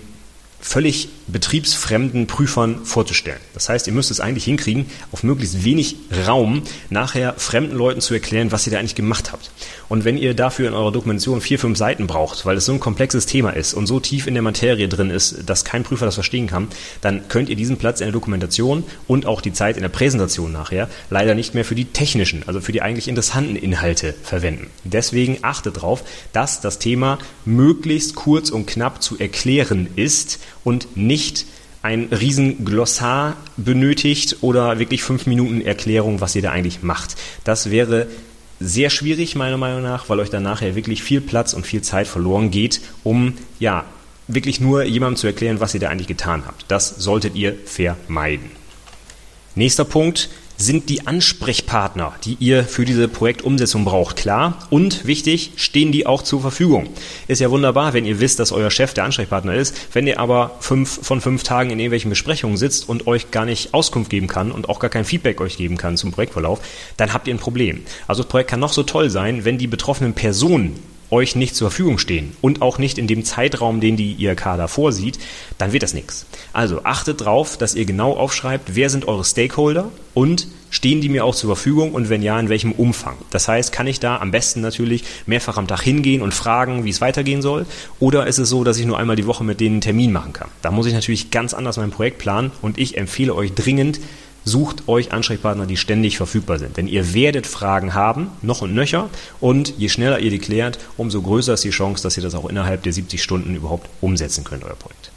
völlig betriebsfremden Prüfern vorzustellen. Das heißt, ihr müsst es eigentlich hinkriegen, auf möglichst wenig Raum nachher fremden Leuten zu erklären, was ihr da eigentlich gemacht habt. Und wenn ihr dafür in eurer Dokumentation vier, fünf Seiten braucht, weil es so ein komplexes Thema ist und so tief in der Materie drin ist, dass kein Prüfer das verstehen kann, dann könnt ihr diesen Platz in der Dokumentation und auch die Zeit in der Präsentation nachher leider nicht mehr für die technischen, also für die eigentlich interessanten Inhalte verwenden. Deswegen achtet darauf, dass das Thema möglichst kurz und knapp zu erklären ist und nicht ein riesen Glossar benötigt oder wirklich fünf Minuten Erklärung, was ihr da eigentlich macht. Das wäre sehr schwierig, meiner Meinung nach, weil euch dann nachher wirklich viel Platz und viel Zeit verloren geht, um ja wirklich nur jemandem zu erklären, was ihr da eigentlich getan habt. Das solltet ihr vermeiden. Nächster Punkt, sind die Ansprechpartner, die ihr für diese Projektumsetzung braucht, klar? Und wichtig, stehen die auch zur Verfügung? Ist ja wunderbar, wenn ihr wisst, dass euer Chef der Ansprechpartner ist. Wenn ihr aber fünf von fünf Tagen in irgendwelchen Besprechungen sitzt und euch gar nicht Auskunft geben kann und auch gar kein Feedback euch geben kann zum Projektverlauf, dann habt ihr ein Problem. Also das Projekt kann noch so toll sein, wenn die betroffenen Personen euch nicht zur Verfügung stehen und auch nicht in dem Zeitraum, den die IRK da vorsieht, dann wird das nichts. Also achtet darauf, dass ihr genau aufschreibt, wer sind eure Stakeholder und stehen die mir auch zur Verfügung und wenn ja, in welchem Umfang. Das heißt, kann ich da am besten natürlich mehrfach am Tag hingehen und fragen, wie es weitergehen soll? Oder ist es so, dass ich nur einmal die Woche mit denen einen Termin machen kann? Da muss ich natürlich ganz anders mein Projekt planen und ich empfehle euch dringend, sucht euch Ansprechpartner, die ständig verfügbar sind. Denn ihr werdet Fragen haben, noch und nöcher. Und je schneller ihr die klärt, umso größer ist die Chance, dass ihr das auch innerhalb der 70 Stunden überhaupt umsetzen könnt, euer Projekt.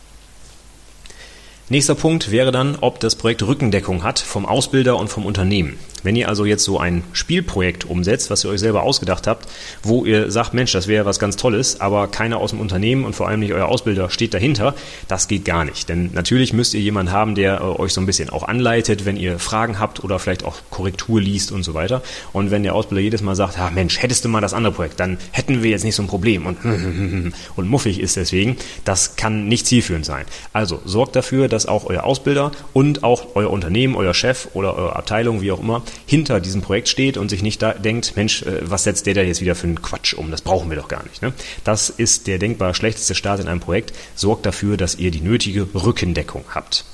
Nächster Punkt wäre dann, ob das Projekt Rückendeckung hat vom Ausbilder und vom Unternehmen. Wenn ihr also jetzt so ein Spielprojekt umsetzt, was ihr euch selber ausgedacht habt, wo ihr sagt, Mensch, das wäre was ganz Tolles, aber keiner aus dem Unternehmen und vor allem nicht euer Ausbilder steht dahinter, das geht gar nicht. Denn natürlich müsst ihr jemanden haben, der äh, euch so ein bisschen auch anleitet, wenn ihr Fragen habt oder vielleicht auch Korrektur liest und so weiter. Und wenn der Ausbilder jedes Mal sagt, ah, Mensch, hättest du mal das andere Projekt, dann hätten wir jetzt nicht so ein Problem und, und muffig ist deswegen, das kann nicht zielführend sein. Also sorgt dafür, dass auch euer Ausbilder und auch euer Unternehmen, euer Chef oder eure Abteilung, wie auch immer, hinter diesem Projekt steht und sich nicht da denkt, Mensch, äh, was setzt der da jetzt wieder für einen Quatsch um? Das brauchen wir doch gar nicht. Ne? Das ist der denkbar schlechteste Start in einem Projekt. Sorgt dafür, dass ihr die nötige Rückendeckung habt.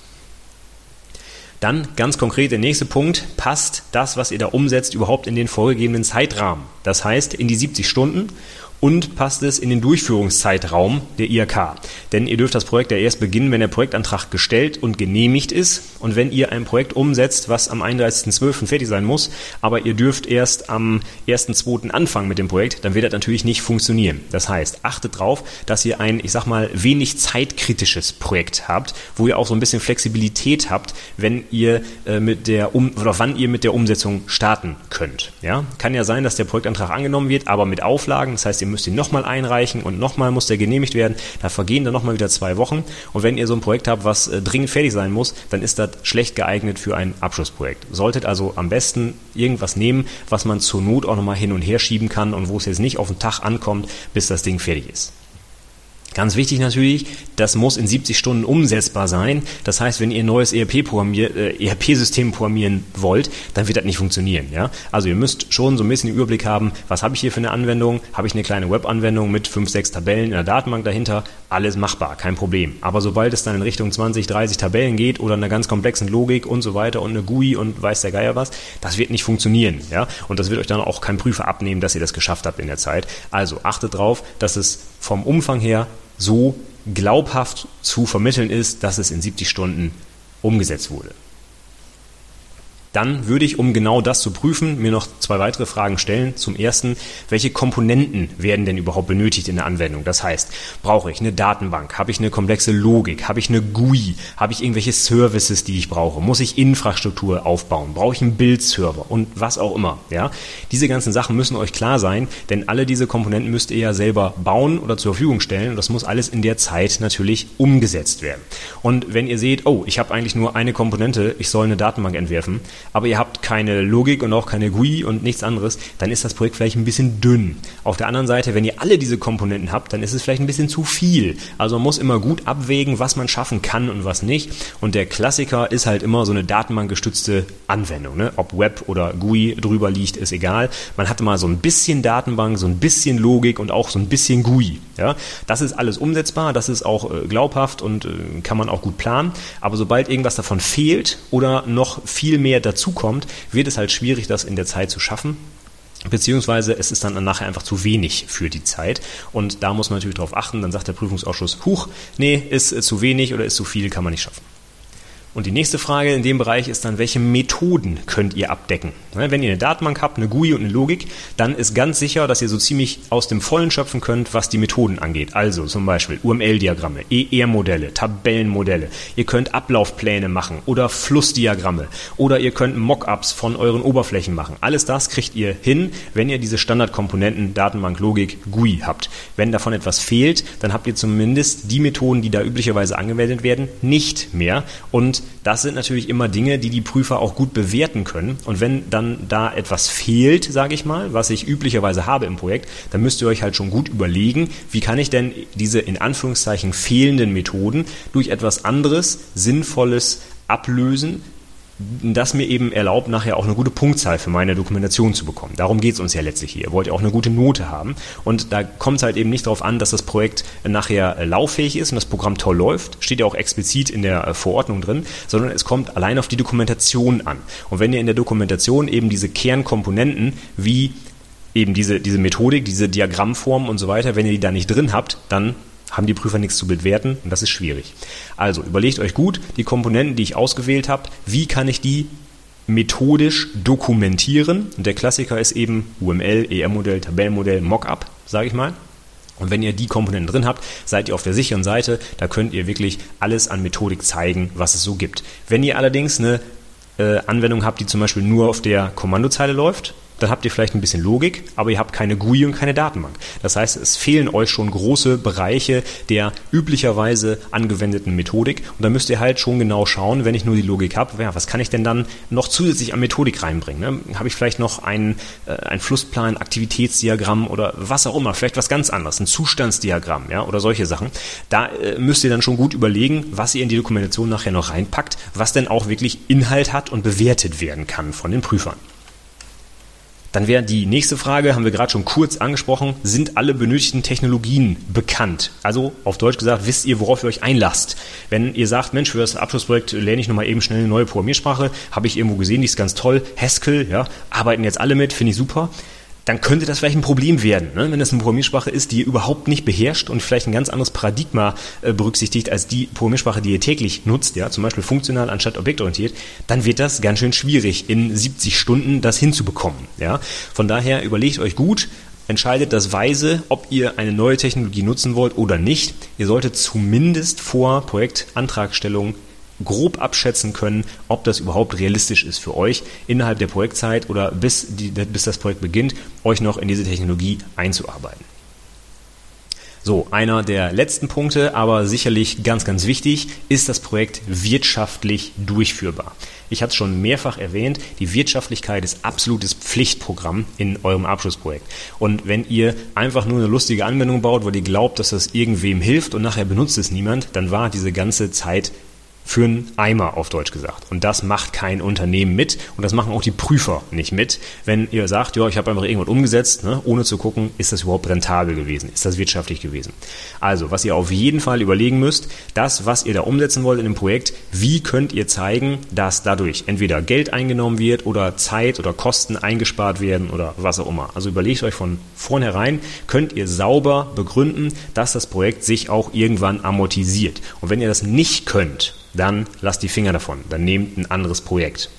Dann ganz konkret der nächste Punkt, passt das, was ihr da umsetzt, überhaupt in den vorgegebenen Zeitrahmen? Das heißt, in die 70 Stunden und passt es in den Durchführungszeitraum der IHK. Denn ihr dürft das Projekt ja erst beginnen, wenn der Projektantrag gestellt und genehmigt ist und wenn ihr ein Projekt umsetzt, was am 31.12. fertig sein muss, aber ihr dürft erst am 1.2. anfangen mit dem Projekt, dann wird das natürlich nicht funktionieren. Das heißt, achtet darauf, dass ihr ein, ich sag mal, wenig zeitkritisches Projekt habt, wo ihr auch so ein bisschen Flexibilität habt, wenn ihr äh, mit der um oder wann ihr mit der Umsetzung starten könnt. Ja? Kann ja sein, dass der Projektantrag angenommen wird, aber mit Auflagen, das heißt, ihr müsst ihn nochmal einreichen und nochmal muss der genehmigt werden. Da vergehen dann nochmal wieder zwei Wochen. Und wenn ihr so ein Projekt habt, was äh, dringend fertig sein muss, dann ist das schlecht geeignet für ein Abschlussprojekt. Solltet also am besten irgendwas nehmen, was man zur Not auch nochmal hin und her schieben kann und wo es jetzt nicht auf den Tag ankommt, bis das Ding fertig ist. Ganz wichtig natürlich, das muss in 70 Stunden umsetzbar sein. Das heißt, wenn ihr ein neues ERP-System äh, ERP programmieren wollt, dann wird das nicht funktionieren. Ja? Also ihr müsst schon so ein bisschen den Überblick haben, was habe ich hier für eine Anwendung? Habe ich eine kleine Web-Anwendung mit 5, 6 Tabellen in der Datenbank dahinter? Alles machbar, kein Problem. Aber sobald es dann in Richtung 20, 30 Tabellen geht oder einer ganz komplexen Logik und so weiter und eine GUI und weiß der Geier was, das wird nicht funktionieren. Ja? Und das wird euch dann auch kein Prüfer abnehmen, dass ihr das geschafft habt in der Zeit. Also achtet drauf, dass es vom Umfang her so glaubhaft zu vermitteln ist, dass es in 70 Stunden umgesetzt wurde. Dann würde ich, um genau das zu prüfen, mir noch zwei weitere Fragen stellen. Zum ersten, welche Komponenten werden denn überhaupt benötigt in der Anwendung? Das heißt, brauche ich eine Datenbank? Habe ich eine komplexe Logik? Habe ich eine GUI? Habe ich irgendwelche Services, die ich brauche? Muss ich Infrastruktur aufbauen? Brauche ich einen Bildserver? Und was auch immer. Ja? Diese ganzen Sachen müssen euch klar sein, denn alle diese Komponenten müsst ihr ja selber bauen oder zur Verfügung stellen. Und das muss alles in der Zeit natürlich umgesetzt werden. Und wenn ihr seht, oh, ich habe eigentlich nur eine Komponente, ich soll eine Datenbank entwerfen, aber ihr habt keine Logik und auch keine GUI und nichts anderes, dann ist das Projekt vielleicht ein bisschen dünn. Auf der anderen Seite, wenn ihr alle diese Komponenten habt, dann ist es vielleicht ein bisschen zu viel. Also man muss immer gut abwägen, was man schaffen kann und was nicht. Und der Klassiker ist halt immer so eine datenbankgestützte Anwendung. Ne? Ob Web oder GUI drüber liegt, ist egal. Man hat immer so ein bisschen Datenbank, so ein bisschen Logik und auch so ein bisschen GUI. Ja? Das ist alles umsetzbar, das ist auch äh, glaubhaft und äh, kann man auch gut planen. Aber sobald irgendwas davon fehlt oder noch viel mehr dazukommt, wird es halt schwierig, das in der Zeit zu schaffen. Beziehungsweise es ist dann nachher einfach zu wenig für die Zeit. Und da muss man natürlich darauf achten. Dann sagt der Prüfungsausschuss, huch, nee, ist äh, zu wenig oder ist zu viel, kann man nicht schaffen. Und die nächste Frage in dem Bereich ist dann, welche Methoden könnt ihr abdecken? Wenn ihr eine Datenbank habt, eine GUI und eine Logik, dann ist ganz sicher, dass ihr so ziemlich aus dem Vollen schöpfen könnt, was die Methoden angeht. Also zum Beispiel UML-Diagramme, ER-Modelle, Tabellenmodelle. Ihr könnt Ablaufpläne machen oder Flussdiagramme oder ihr könnt Mockups von euren Oberflächen machen. Alles das kriegt ihr hin, wenn ihr diese Standardkomponenten Datenbank, Logik, GUI habt. Wenn davon etwas fehlt, dann habt ihr zumindest die Methoden, die da üblicherweise angewendet werden, nicht mehr und das sind natürlich immer Dinge, die die Prüfer auch gut bewerten können. Und wenn dann da etwas fehlt, sage ich mal, was ich üblicherweise habe im Projekt, dann müsst ihr euch halt schon gut überlegen, wie kann ich denn diese in Anführungszeichen fehlenden Methoden durch etwas anderes, Sinnvolles ablösen, das mir eben erlaubt, nachher auch eine gute Punktzahl für meine Dokumentation zu bekommen. Darum geht es uns ja letztlich hier. Ihr wollt ja auch eine gute Note haben. Und da kommt es halt eben nicht darauf an, dass das Projekt nachher äh, lauffähig ist und das Programm toll läuft. Steht ja auch explizit in der äh, Verordnung drin, sondern es kommt allein auf die Dokumentation an. Und wenn ihr in der Dokumentation eben diese Kernkomponenten wie eben diese, diese Methodik, diese Diagrammform und so weiter, wenn ihr die da nicht drin habt, dann haben die Prüfer nichts zu bewerten und das ist schwierig. Also überlegt euch gut, die Komponenten, die ich ausgewählt habe, wie kann ich die methodisch dokumentieren? Und der Klassiker ist eben UML, ER-Modell, Tabellenmodell, Mockup, sage ich mal. Und wenn ihr die Komponenten drin habt, seid ihr auf der sicheren Seite. Da könnt ihr wirklich alles an Methodik zeigen, was es so gibt. Wenn ihr allerdings eine äh, Anwendung habt, die zum Beispiel nur auf der Kommandozeile läuft, dann habt ihr vielleicht ein bisschen Logik, aber ihr habt keine GUI und keine Datenbank. Das heißt, es fehlen euch schon große Bereiche der üblicherweise angewendeten Methodik und da müsst ihr halt schon genau schauen, wenn ich nur die Logik habe, ja, was kann ich denn dann noch zusätzlich an Methodik reinbringen? Ne? Habe ich vielleicht noch einen, äh, einen Flussplan, Aktivitätsdiagramm oder was auch immer, vielleicht was ganz anderes, ein Zustandsdiagramm ja, oder solche Sachen. Da äh, müsst ihr dann schon gut überlegen, was ihr in die Dokumentation nachher noch reinpackt, was denn auch wirklich Inhalt hat und bewertet werden kann von den Prüfern. Dann wäre die nächste Frage, haben wir gerade schon kurz angesprochen, sind alle benötigten Technologien bekannt? Also auf Deutsch gesagt, wisst ihr, worauf ihr euch einlasst? Wenn ihr sagt, Mensch, für das Abschlussprojekt lerne ich nochmal eben schnell eine neue Programmiersprache, habe ich irgendwo gesehen, die ist ganz toll, Haskell, ja, arbeiten jetzt alle mit, finde ich super dann könnte das vielleicht ein Problem werden, ne? wenn das eine Programmiersprache ist, die ihr überhaupt nicht beherrscht und vielleicht ein ganz anderes Paradigma äh, berücksichtigt als die Programmiersprache, die ihr täglich nutzt, ja, zum Beispiel funktional anstatt objektorientiert, dann wird das ganz schön schwierig, in 70 Stunden das hinzubekommen. Ja? Von daher überlegt euch gut, entscheidet das weise, ob ihr eine neue Technologie nutzen wollt oder nicht. Ihr solltet zumindest vor Projektantragstellung grob abschätzen können, ob das überhaupt realistisch ist für euch, innerhalb der Projektzeit oder bis, die, bis das Projekt beginnt, euch noch in diese Technologie einzuarbeiten. So, einer der letzten Punkte, aber sicherlich ganz, ganz wichtig, ist das Projekt wirtschaftlich durchführbar. Ich hatte es schon mehrfach erwähnt, die Wirtschaftlichkeit ist absolutes Pflichtprogramm in eurem Abschlussprojekt. Und wenn ihr einfach nur eine lustige Anwendung baut, weil ihr glaubt, dass das irgendwem hilft und nachher benutzt es niemand, dann war diese ganze Zeit für einen Eimer auf Deutsch gesagt. Und das macht kein Unternehmen mit und das machen auch die Prüfer nicht mit. Wenn ihr sagt, ja, ich habe einfach irgendwas umgesetzt, ne, ohne zu gucken, ist das überhaupt rentabel gewesen, ist das wirtschaftlich gewesen. Also, was ihr auf jeden Fall überlegen müsst, das, was ihr da umsetzen wollt in dem Projekt, wie könnt ihr zeigen, dass dadurch entweder Geld eingenommen wird oder Zeit oder Kosten eingespart werden oder was auch immer. Also überlegt euch von vornherein, könnt ihr sauber begründen, dass das Projekt sich auch irgendwann amortisiert. Und wenn ihr das nicht könnt, dann lasst die Finger davon, dann nehmt ein anderes Projekt.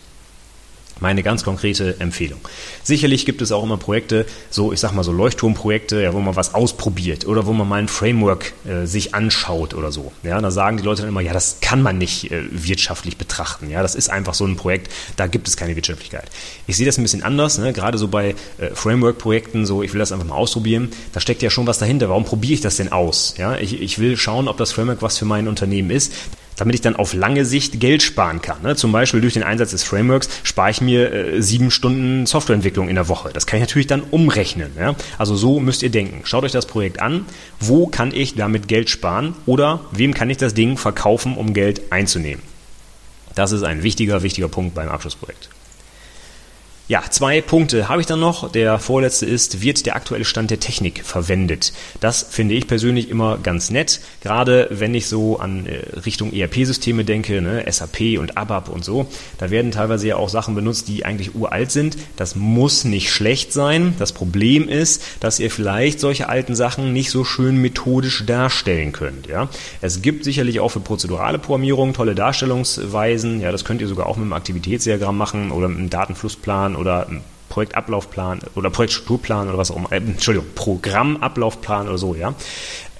Meine ganz konkrete Empfehlung. Sicherlich gibt es auch immer Projekte, so ich sag mal so Leuchtturmprojekte, ja, wo man was ausprobiert oder wo man mal ein Framework äh, sich anschaut oder so. Ja, da sagen die Leute dann immer, ja, das kann man nicht äh, wirtschaftlich betrachten. Ja, das ist einfach so ein Projekt, da gibt es keine Wirtschaftlichkeit. Ich sehe das ein bisschen anders, ne? gerade so bei äh, Framework-Projekten, so ich will das einfach mal ausprobieren. Da steckt ja schon was dahinter. Warum probiere ich das denn aus? Ja, ich, ich will schauen, ob das Framework was für mein Unternehmen ist damit ich dann auf lange Sicht Geld sparen kann. Ne? Zum Beispiel durch den Einsatz des Frameworks spare ich mir äh, sieben Stunden Softwareentwicklung in der Woche. Das kann ich natürlich dann umrechnen. Ja? Also so müsst ihr denken. Schaut euch das Projekt an. Wo kann ich damit Geld sparen? Oder wem kann ich das Ding verkaufen, um Geld einzunehmen? Das ist ein wichtiger, wichtiger Punkt beim Abschlussprojekt. Ja, zwei Punkte habe ich dann noch. Der vorletzte ist, wird der aktuelle Stand der Technik verwendet? Das finde ich persönlich immer ganz nett, gerade wenn ich so an äh, Richtung ERP-Systeme denke, ne, SAP und ABAP und so. Da werden teilweise ja auch Sachen benutzt, die eigentlich uralt sind. Das muss nicht schlecht sein. Das Problem ist, dass ihr vielleicht solche alten Sachen nicht so schön methodisch darstellen könnt. Ja? Es gibt sicherlich auch für prozedurale Programmierung tolle Darstellungsweisen. Ja, das könnt ihr sogar auch mit einem Aktivitätsdiagramm machen oder mit einem Datenflussplan Programmplan oder Projektablaufplan oder Projektstrukturplan oder was auch immer, äh, Entschuldigung, Programmablaufplan oder so, ja.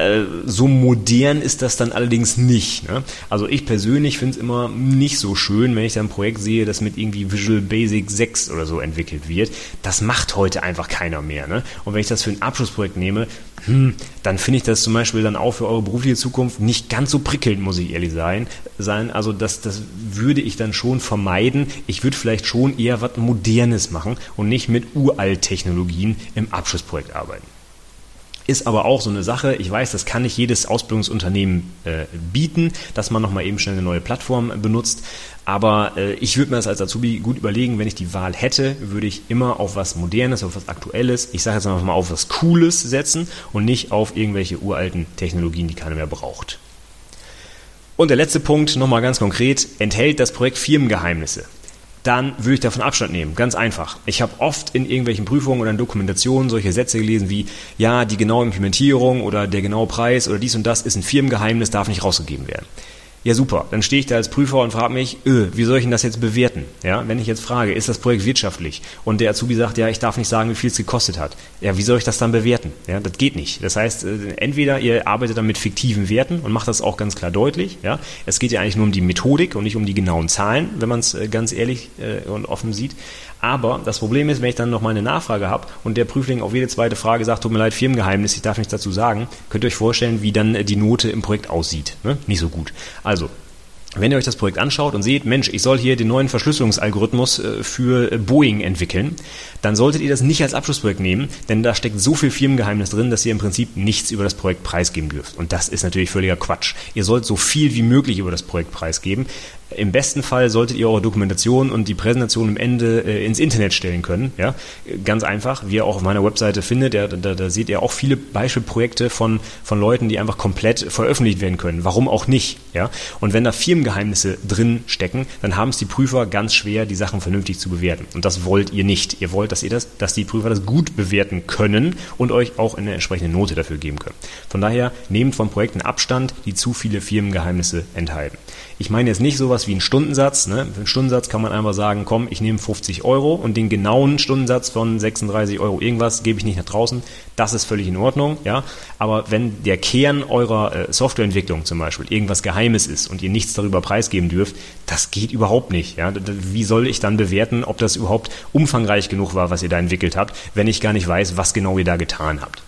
Äh, so modern ist das dann allerdings nicht. Ne? Also ich persönlich finde es immer nicht so schön, wenn ich da ein Projekt sehe, das mit irgendwie Visual Basic 6 oder so entwickelt wird. Das macht heute einfach keiner mehr. Ne? Und wenn ich das für ein Abschlussprojekt nehme, hm, dann finde ich das zum Beispiel dann auch für eure berufliche Zukunft nicht ganz so prickelnd, muss ich ehrlich sein. sein. Also das, das würde ich dann schon vermeiden. Ich würde vielleicht schon eher was Modernes machen und nicht mit Uralt-Technologien im Abschlussprojekt arbeiten. Ist aber auch so eine Sache, ich weiß, das kann nicht jedes Ausbildungsunternehmen äh, bieten, dass man nochmal eben schnell eine neue Plattform benutzt. Aber äh, ich würde mir das als Azubi gut überlegen, wenn ich die Wahl hätte, würde ich immer auf was Modernes, auf was Aktuelles, ich sage jetzt einfach mal auf was Cooles setzen und nicht auf irgendwelche uralten Technologien, die keiner mehr braucht. Und der letzte Punkt, nochmal ganz konkret, enthält das Projekt Firmengeheimnisse dann würde ich davon Abstand nehmen. Ganz einfach. Ich habe oft in irgendwelchen Prüfungen oder in Dokumentationen solche Sätze gelesen wie, ja, die genaue Implementierung oder der genaue Preis oder dies und das ist ein Firmengeheimnis, darf nicht rausgegeben werden. Ja, super. Dann stehe ich da als Prüfer und frage mich, öh, wie soll ich denn das jetzt bewerten? Ja, wenn ich jetzt frage, ist das Projekt wirtschaftlich? Und der Azubi sagt, ja, ich darf nicht sagen, wie viel es gekostet hat. Ja, wie soll ich das dann bewerten? Ja, das geht nicht. Das heißt, äh, entweder ihr arbeitet dann mit fiktiven Werten und macht das auch ganz klar deutlich. Ja, es geht ja eigentlich nur um die Methodik und nicht um die genauen Zahlen, wenn man es äh, ganz ehrlich äh, und offen sieht. Aber das Problem ist, wenn ich dann noch mal eine Nachfrage habe und der Prüfling auf jede zweite Frage sagt, tut mir leid, Firmengeheimnis, ich darf nichts dazu sagen, könnt ihr euch vorstellen, wie dann die Note im Projekt aussieht. Ne? Nicht so gut. Also, wenn ihr euch das Projekt anschaut und seht, Mensch, ich soll hier den neuen Verschlüsselungsalgorithmus äh, für äh, Boeing entwickeln, dann solltet ihr das nicht als Abschlussprojekt nehmen, denn da steckt so viel Firmengeheimnis drin, dass ihr im Prinzip nichts über das Projekt preisgeben dürft. Und das ist natürlich völliger Quatsch. Ihr sollt so viel wie möglich über das Projekt preisgeben. Im besten Fall solltet ihr eure Dokumentation und die Präsentation im Ende äh, ins Internet stellen können. Ja? Ganz einfach, wie ihr auch auf meiner Webseite findet, ja, da, da seht ihr auch viele Beispielprojekte von, von Leuten, die einfach komplett veröffentlicht werden können. Warum auch nicht? Ja? Und wenn da Firmengeheimnisse drin stecken, dann haben es die Prüfer ganz schwer, die Sachen vernünftig zu bewerten. Und das wollt ihr nicht. Ihr wollt, dass ihr das, dass die Prüfer das gut bewerten können und euch auch eine entsprechende Note dafür geben können. Von daher nehmt von Projekten Abstand, die zu viele Firmengeheimnisse enthalten. Ich meine jetzt nicht sowas wie einen Stundensatz. Ne? Für einen Stundensatz kann man einfach sagen, komm, ich nehme 50 Euro und den genauen Stundensatz von 36 Euro irgendwas gebe ich nicht nach draußen. Das ist völlig in Ordnung. Ja? Aber wenn der Kern eurer äh, Softwareentwicklung zum Beispiel irgendwas Geheimes ist und ihr nichts darüber preisgeben dürft, das geht überhaupt nicht. Ja? Wie soll ich dann bewerten, ob das überhaupt umfangreich genug war, was ihr da entwickelt habt, wenn ich gar nicht weiß, was genau ihr da getan habt?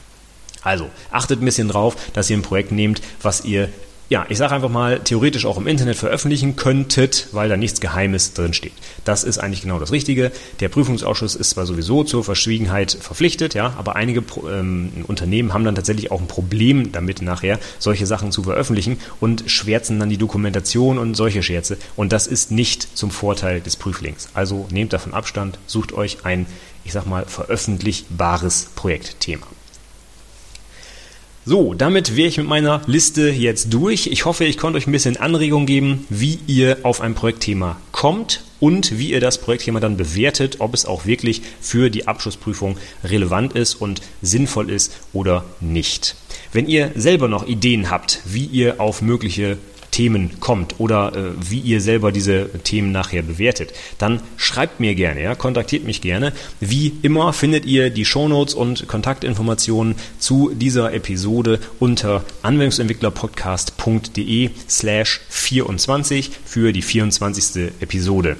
Also achtet ein bisschen drauf, dass ihr ein Projekt nehmt, was ihr ja, ich sage einfach mal, theoretisch auch im Internet veröffentlichen könntet, weil da nichts Geheimes drin steht. Das ist eigentlich genau das Richtige. Der Prüfungsausschuss ist zwar sowieso zur Verschwiegenheit verpflichtet, ja, aber einige ähm, Unternehmen haben dann tatsächlich auch ein Problem damit nachher, solche Sachen zu veröffentlichen und schwärzen dann die Dokumentation und solche Scherze. Und das ist nicht zum Vorteil des Prüflings. Also nehmt davon Abstand, sucht euch ein, ich sag mal, veröffentlichbares Projektthema. So, damit wäre ich mit meiner Liste jetzt durch. Ich hoffe, ich konnte euch ein bisschen Anregung geben, wie ihr auf ein Projektthema kommt und wie ihr das Projektthema dann bewertet, ob es auch wirklich für die Abschlussprüfung relevant ist und sinnvoll ist oder nicht. Wenn ihr selber noch Ideen habt, wie ihr auf mögliche Themen kommt oder äh, wie ihr selber diese Themen nachher bewertet, dann schreibt mir gerne, ja, kontaktiert mich gerne. Wie immer findet ihr die Shownotes und Kontaktinformationen zu dieser Episode unter anwendungsentwicklerpodcast.de slash 24 für die 24. Episode.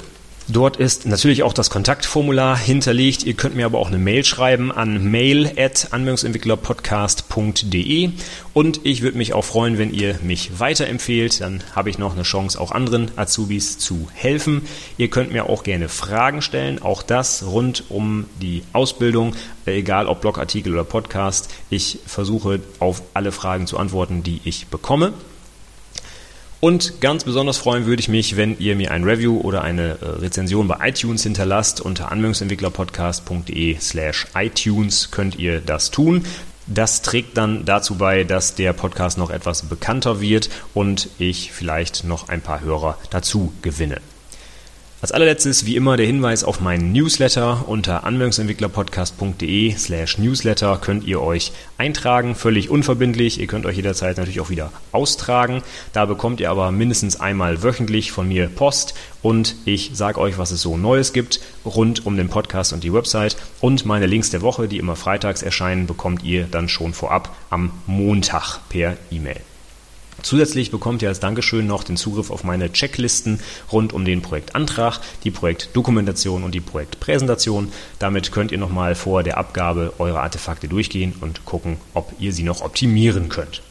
Dort ist natürlich auch das Kontaktformular hinterlegt. Ihr könnt mir aber auch eine Mail schreiben an mail@anwendungsentwicklerpodcast.de und ich würde mich auch freuen, wenn ihr mich weiterempfehlt. Dann habe ich noch eine Chance, auch anderen Azubis zu helfen. Ihr könnt mir auch gerne Fragen stellen, auch das rund um die Ausbildung, egal ob Blogartikel oder Podcast. Ich versuche auf alle Fragen zu antworten, die ich bekomme. Und ganz besonders freuen würde ich mich, wenn ihr mir ein Review oder eine äh, Rezension bei iTunes hinterlasst. Unter anwendungsentwicklerpodcast.de slash iTunes könnt ihr das tun. Das trägt dann dazu bei, dass der Podcast noch etwas bekannter wird und ich vielleicht noch ein paar Hörer dazu gewinne. Als allerletztes wie immer der Hinweis auf meinen Newsletter unter anwendungsentwicklerpodcast.de slash newsletter könnt ihr euch eintragen, völlig unverbindlich. Ihr könnt euch jederzeit natürlich auch wieder austragen. Da bekommt ihr aber mindestens einmal wöchentlich von mir Post und ich sage euch, was es so Neues gibt rund um den Podcast und die Website und meine Links der Woche, die immer freitags erscheinen, bekommt ihr dann schon vorab am Montag per E-Mail. Zusätzlich bekommt ihr als Dankeschön noch den Zugriff auf meine Checklisten rund um den Projektantrag, die Projektdokumentation und die Projektpräsentation. Damit könnt ihr nochmal vor der Abgabe eure Artefakte durchgehen und gucken, ob ihr sie noch optimieren könnt.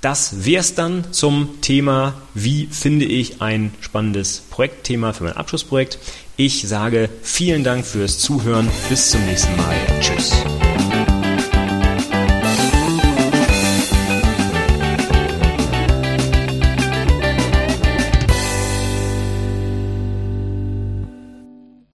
Das wäre es dann zum Thema, wie finde ich ein spannendes Projektthema für mein Abschlussprojekt. Ich sage vielen Dank fürs Zuhören. Bis zum nächsten Mal. Tschüss.